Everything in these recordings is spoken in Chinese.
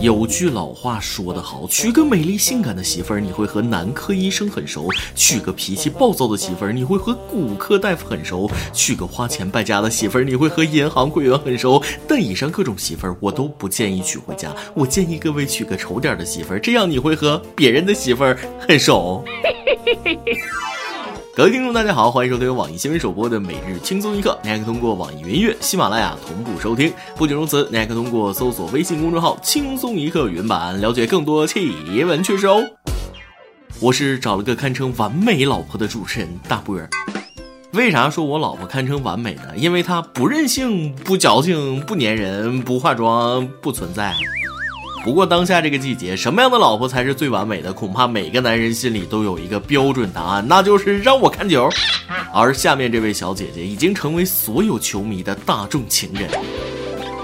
有句老话说得好，娶个美丽性感的媳妇儿，你会和男科医生很熟；娶个脾气暴躁的媳妇儿，你会和骨科大夫很熟；娶个花钱败家的媳妇儿，你会和银行柜员很熟。但以上各种媳妇儿，我都不建议娶回家。我建议各位娶个丑点的媳妇儿，这样你会和别人的媳妇儿很熟。各位听众，大家好，欢迎收听网易新闻首播的每日轻松一刻。您还可以通过网易云音乐、喜马拉雅同步收听。不仅如此，您还可以通过搜索微信公众号“轻松一刻”原版了解更多奇闻趣事哦。我是找了个堪称完美老婆的主持人大波儿。为啥说我老婆堪称完美呢？因为她不任性、不矫情、不粘人、不化妆、不存在。不过当下这个季节，什么样的老婆才是最完美的？恐怕每个男人心里都有一个标准答案，那就是让我看球。而下面这位小姐姐已经成为所有球迷的大众情人。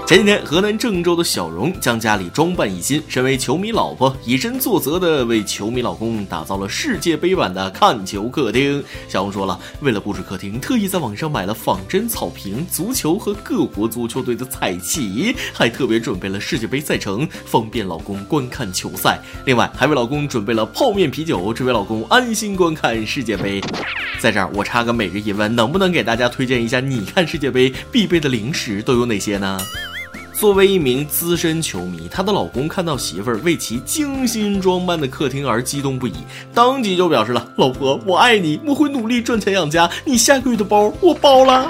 前几天，河南郑州的小荣将家里装扮一新，身为球迷老婆，以身作则的为球迷老公打造了世界杯版的看球客厅。小荣说了，为了布置客厅，特意在网上买了仿真草坪、足球和各国足球队的彩旗，还特别准备了世界杯赛程，方便老公观看球赛。另外，还为老公准备了泡面啤酒，只为老公安心观看世界杯。在这儿，我插个每日一问，能不能给大家推荐一下你看世界杯必备的零食都有哪些呢？作为一名资深球迷，她的老公看到媳妇儿为其精心装扮的客厅而激动不已，当即就表示了：“老婆，我爱你，我会努力赚钱养家，你下个月的包我包了。”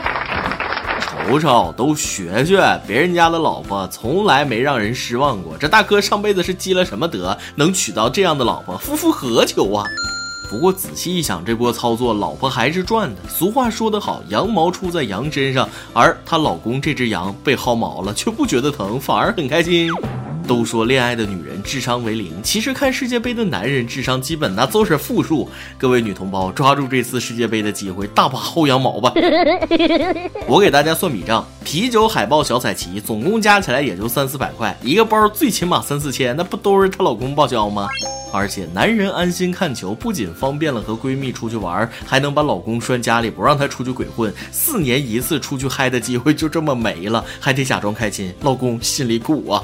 瞅瞅，都学学，别人家的老婆从来没让人失望过。这大哥上辈子是积了什么德，能娶到这样的老婆？夫复何求啊！不过仔细一想，这波操作老婆还是赚的。俗话说得好，羊毛出在羊身上，而她老公这只羊被薅毛了，却不觉得疼，反而很开心。都说恋爱的女人智商为零，其实看世界杯的男人智商基本那都是负数。各位女同胞，抓住这次世界杯的机会，大把薅羊毛吧！我给大家算笔账：啤酒、海报、小彩旗，总共加起来也就三四百块，一个包最起码三四千，那不都是她老公报销吗？而且男人安心看球，不仅方便了和闺蜜出去玩，还能把老公拴家里，不让他出去鬼混。四年一次出去嗨的机会就这么没了，还得假装开心，老公心里苦啊。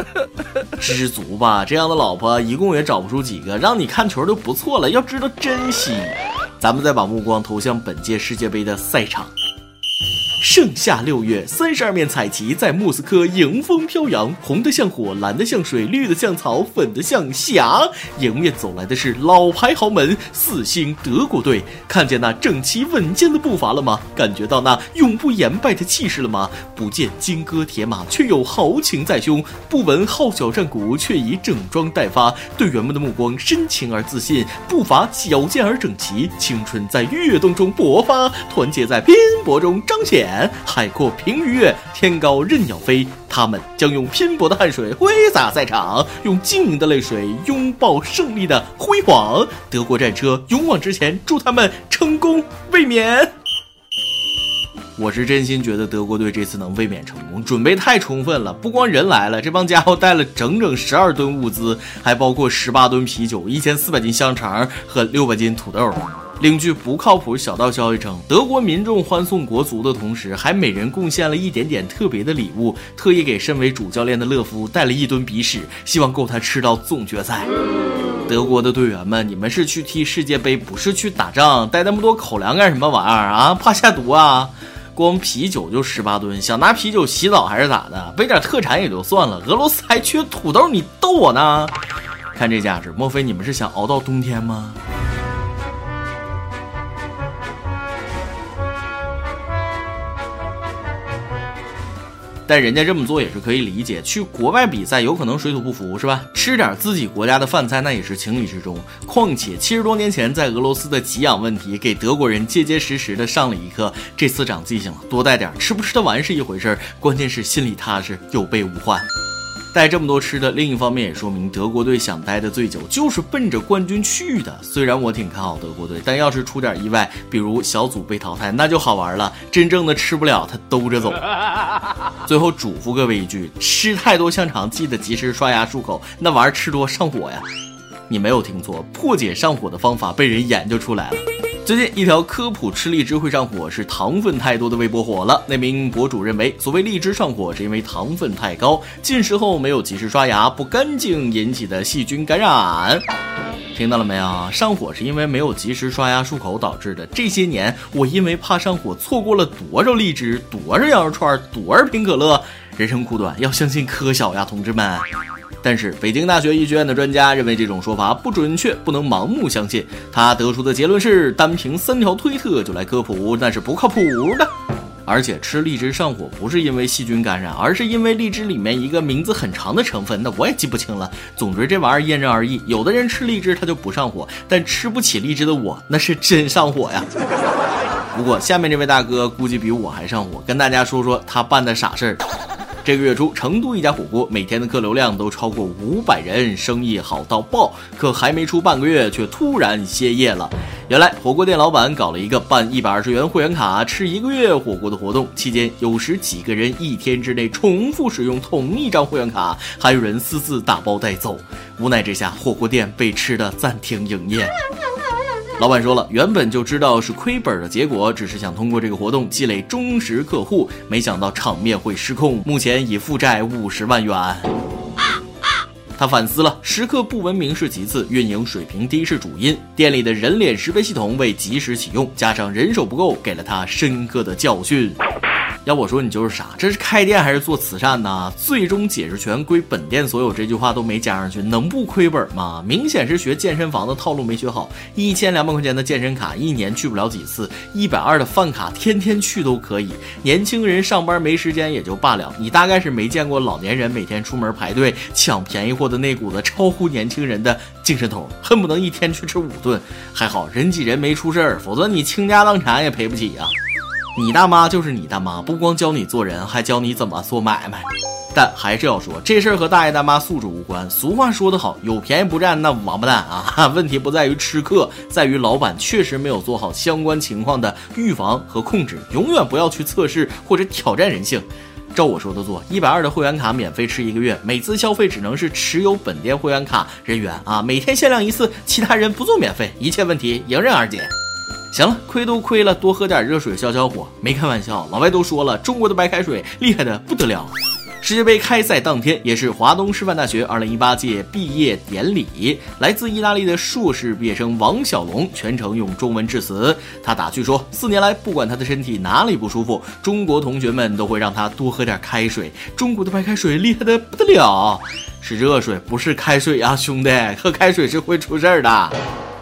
知足吧，这样的老婆一共也找不出几个，让你看球就不错了，要知道珍惜。咱们再把目光投向本届世界杯的赛场。盛夏六月，三十二面彩旗在莫斯科迎风飘扬，红的像火，蓝的像水，绿的像草，粉的像霞。迎面走来的是老牌豪门四星德国队，看见那整齐稳健的步伐了吗？感觉到那永不言败的气势了吗？不见金戈铁马，却有豪情在胸；不闻号角战鼓，却已整装待发。队员们的目光深情而自信，步伐矫健而整齐，青春在跃动中勃发，团结在拼搏中彰显。海阔凭鱼跃，天高任鸟飞。他们将用拼搏的汗水挥洒赛场，用晶莹的泪水拥抱胜利的辉煌。德国战车勇往直前，祝他们成功卫冕。我是真心觉得德国队这次能卫冕成功，准备太充分了。不光人来了，这帮家伙带了整整十二吨物资，还包括十八吨啤酒、一千四百斤香肠和六百斤土豆。另据不靠谱小道消息称，德国民众欢送国足的同时，还每人贡献了一点点特别的礼物，特意给身为主教练的勒夫带了一吨鼻屎，希望够他吃到总决赛。德国的队员们，你们是去踢世界杯，不是去打仗，带那么多口粮干什么玩意儿啊？怕下毒啊？光啤酒就十八吨，想拿啤酒洗澡还是咋的？背点特产也就算了，俄罗斯还缺土豆，你逗我呢？看这架势，莫非你们是想熬到冬天吗？但人家这么做也是可以理解，去国外比赛有可能水土不服，是吧？吃点自己国家的饭菜那也是情理之中。况且七十多年前在俄罗斯的给养问题，给德国人结结实实的上了一课。这次长记性了，多带点，吃不吃得完是一回事，关键是心里踏实，有备无患。带这么多吃的，另一方面也说明德国队想待的最久，就是奔着冠军去的。虽然我挺看好德国队，但要是出点意外，比如小组被淘汰，那就好玩了。真正的吃不了，他兜着走。最后嘱咐各位一句：吃太多香肠，记得及时刷牙漱口，那玩意儿吃多上火呀。你没有听错，破解上火的方法被人研究出来了。最近一条科普吃荔枝会上火是糖分太多的微博火了。那名博主认为，所谓荔枝上火是因为糖分太高，进食后没有及时刷牙不干净引起的细菌感染。听到了没有？上火是因为没有及时刷牙漱口导致的。这些年我因为怕上火，错过了多少荔枝，多少羊肉串，多少瓶可乐。人生苦短，要相信科小呀，同志们。但是，北京大学医学院的专家认为这种说法不准确，不能盲目相信。他得出的结论是，单凭三条推特就来科普，那是不靠谱的。而且，吃荔枝上火不是因为细菌感染，而是因为荔枝里面一个名字很长的成分，那我也记不清了。总之，这玩意儿因人而异。有的人吃荔枝他就不上火，但吃不起荔枝的我，那是真上火呀。不过，下面这位大哥估计比我还上火，跟大家说说他办的傻事儿。这个月初，成都一家火锅每天的客流量都超过五百人，生意好到爆。可还没出半个月，却突然歇业了。原来，火锅店老板搞了一个办一百二十元会员卡吃一个月火锅的活动，期间有时几个人一天之内重复使用同一张会员卡，还有人私自打包带走。无奈之下，火锅店被吃的暂停营业。老板说了，原本就知道是亏本的结果，只是想通过这个活动积累忠实客户，没想到场面会失控，目前已负债五十万元。他反思了，食客不文明是其次，运营水平低是主因。店里的人脸识别系统未及时启用，加上人手不够，给了他深刻的教训。要我说，你就是傻，这是开店还是做慈善呢？最终解释权归本店所有，这句话都没加上去，能不亏本吗？明显是学健身房的套路没学好。一千两百块钱的健身卡，一年去不了几次；一百二的饭卡，天天去都可以。年轻人上班没时间也就罢了，你大概是没见过老年人每天出门排队抢便宜货的那股子超乎年轻人的精神头，恨不能一天去吃五顿。还好人挤人没出事儿，否则你倾家荡产也赔不起呀。你大妈就是你大妈，不光教你做人，还教你怎么做买卖。但还是要说，这事儿和大爷大妈素质无关。俗话说得好，有便宜不占那王八蛋啊！问题不在于吃客，在于老板确实没有做好相关情况的预防和控制。永远不要去测试或者挑战人性。照我说的做，一百二的会员卡免费吃一个月，每次消费只能是持有本店会员卡人员啊，每天限量一次，其他人不做免费，一切问题迎刃而解。行了，亏都亏了，多喝点热水消消火。没开玩笑，老外都说了，中国的白开水厉害的不得了。世界杯开赛当天，也是华东师范大学2018届毕业典礼，来自意大利的硕士毕业生王小龙全程用中文致辞。他打趣说，四年来，不管他的身体哪里不舒服，中国同学们都会让他多喝点开水。中国的白开水厉害的不得了，是热水，不是开水啊，兄弟，喝开水是会出事儿的。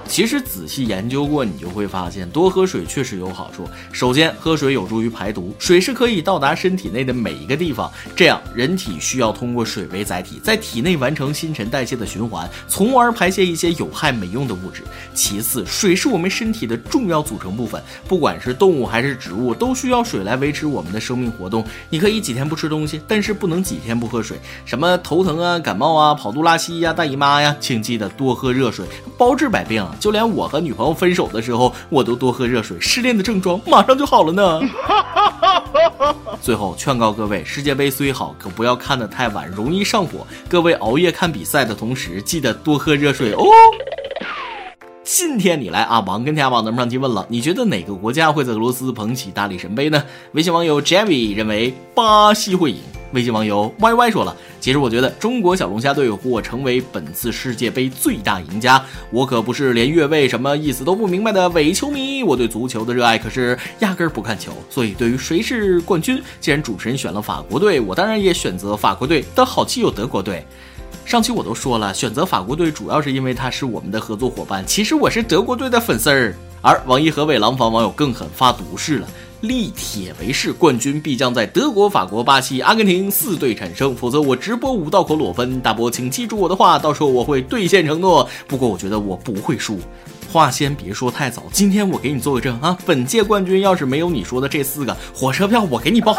其实仔细研究过，你就会发现多喝水确实有好处。首先，喝水有助于排毒，水是可以到达身体内的每一个地方，这样人体需要通过水为载体，在体内完成新陈代谢的循环，从而排泄一些有害没用的物质。其次，水是我们身体的重要组成部分，不管是动物还是植物，都需要水来维持我们的生命活动。你可以几天不吃东西，但是不能几天不喝水。什么头疼啊、感冒啊、跑肚拉稀呀、大姨妈呀，请记得多喝热水，包治百病。就连我和女朋友分手的时候，我都多喝热水，失恋的症状马上就好了呢。最后劝告各位，世界杯虽好，可不要看得太晚，容易上火。各位熬夜看比赛的同时，记得多喝热水哦。今天你来啊，王跟天下网咱们上提问了，你觉得哪个国家会在俄罗斯捧起大力神杯呢？微信网友 Javi 认为巴西会赢。微信网友 Y Y 说了，其实我觉得中国小龙虾队或成为本次世界杯最大赢家。我可不是连越位什么意思都不明白的伪球迷，我对足球的热爱可是压根儿不看球。所以对于谁是冠军，既然主持人选了法国队，我当然也选择法国队。但好基友德国队，上期我都说了，选择法国队主要是因为他是我们的合作伙伴。其实我是德国队的粉丝儿。而王一河北廊坊网友更狠，发毒誓了。立铁为誓，冠军必将在德国、法国、巴西、阿根廷四队产生，否则我直播五道口裸奔。大伯，请记住我的话，到时候我会兑现承诺。不过我觉得我不会输，话先别说太早。今天我给你做个证啊，本届冠军要是没有你说的这四个，火车票我给你报。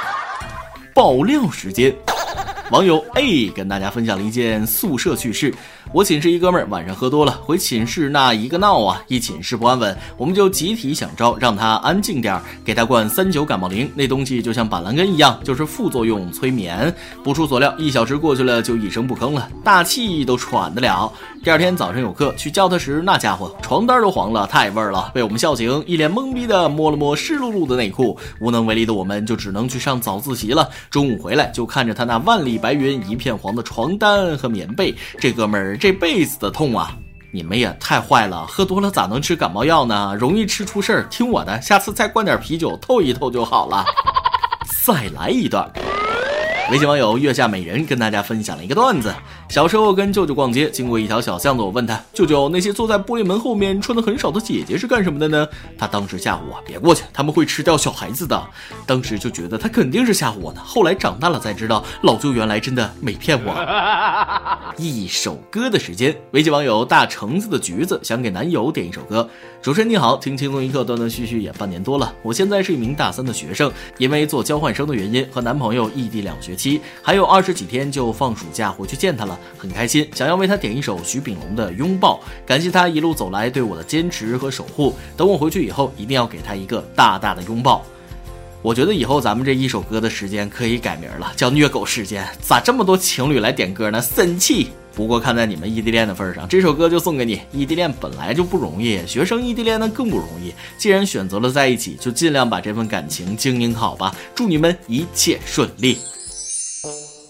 爆料时间。网友 A 跟大家分享了一件宿舍趣事：我寝室一哥们儿晚上喝多了，回寝室那一个闹啊，一寝室不安稳，我们就集体想招让他安静点儿，给他灌三九感冒灵，那东西就像板蓝根一样，就是副作用催眠。不出所料，一小时过去了就一声不吭了，大气都喘得了。第二天早上有课去叫他时，那家伙床单都黄了，太味儿了，被我们笑醒，一脸懵逼的摸了摸湿漉漉的内裤，无能为力的我们就只能去上早自习了。中午回来就看着他那万里白云一片黄的床单和棉被，这哥们儿这辈子的痛啊！你们也太坏了，喝多了咋能吃感冒药呢？容易吃出事儿。听我的，下次再灌点啤酒透一透就好了。再来一段。微信网友月下美人跟大家分享了一个段子：小时候跟舅舅逛街，经过一条小巷子，我问他舅舅，那些坐在玻璃门后面穿的很少的姐姐是干什么的呢？他当时吓唬我，别过去，他们会吃掉小孩子的。当时就觉得他肯定是吓唬我呢。后来长大了才知道，老舅原来真的没骗我。一首歌的时间，微信网友大橙子的橘子想给男友点一首歌。主持人你好，听轻松一刻断断续续也半年多了，我现在是一名大三的学生，因为做交换生的原因和男朋友异地两学期，还有二十几天就放暑假回去见他了，很开心，想要为他点一首徐秉龙的《拥抱》，感谢他一路走来对我的坚持和守护。等我回去以后，一定要给他一个大大的拥抱。我觉得以后咱们这一首歌的时间可以改名了，叫虐狗时间。咋这么多情侣来点歌呢？生气！不过看在你们异地恋的份上，这首歌就送给你。异地恋本来就不容易，学生异地恋呢更不容易。既然选择了在一起，就尽量把这份感情经营好吧。祝你们一切顺利。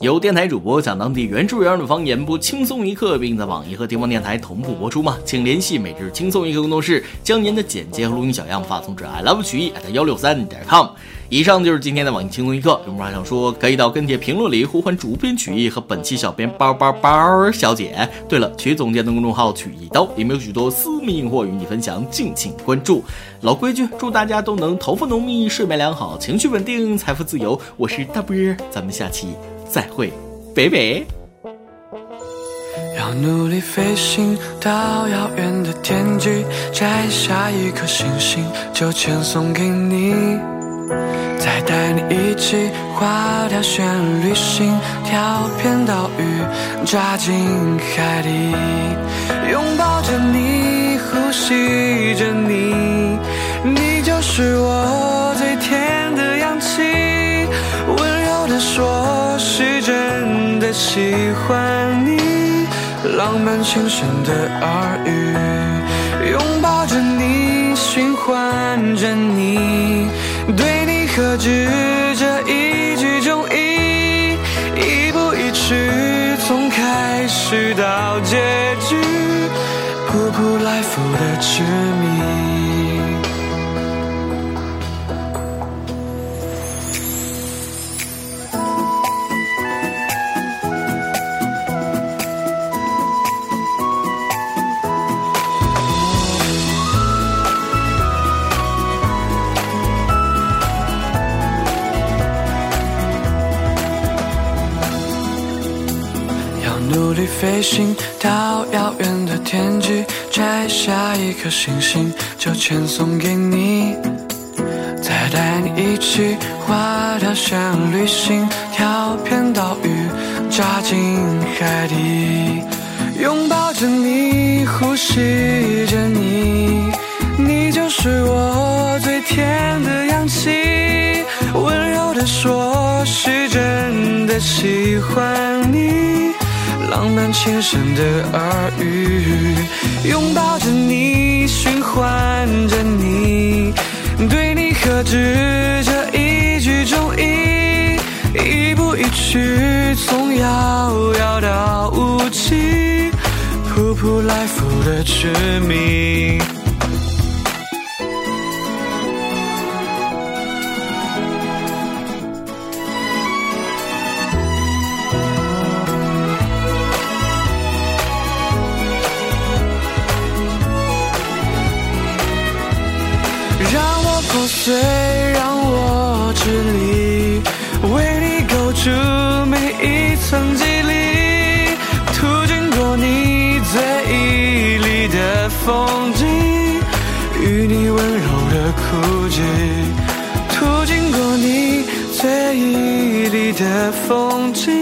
有电台主播讲当地原汁原味的方言，播轻松一刻，并在网易和地方电台同步播出吗？请联系每日轻松一刻工作室，将您的简介和录音小样发送至 i love 曲艺 at 幺六三点 com。以上就是今天的网易轻松一刻。有话想说，可以到跟帖评论里呼唤主编曲艺和本期小编包包包小姐。对了，曲总监的公众号曲一刀里面有许多私密硬货与你分享，敬请关注。老规矩，祝大家都能头发浓密，睡眠良好，情绪稳定，财富自由。我是大波，咱们下期。再会，北北。要努力飞行到遥远的天际，摘下一颗星星，就签送给你，再带你一起划条旋律行，跳片岛屿，扎进海底，拥抱着你，呼吸着你，你就是我最甜的氧气，温柔的说。真的喜欢你，浪漫轻声的耳语，拥抱着你，循环着你，对你何止这一句中意，一步一曲，从开始到结局，扑扑来复的执迷。力飞行到遥远的天际，摘下一颗星星，就签送给你。再带你一起画条旋律行，跳片岛屿，扎进海底，拥抱着你，呼吸着你，你就是我最甜的氧气。温柔的说，是真的喜欢你。浪漫轻声的耳语，拥抱着你，循环着你，对你何止这一句中意，一步一曲，从遥遥到无期，扑扑来复的痴迷。风景，与你温柔的哭泣，途经过你最美丽的风景。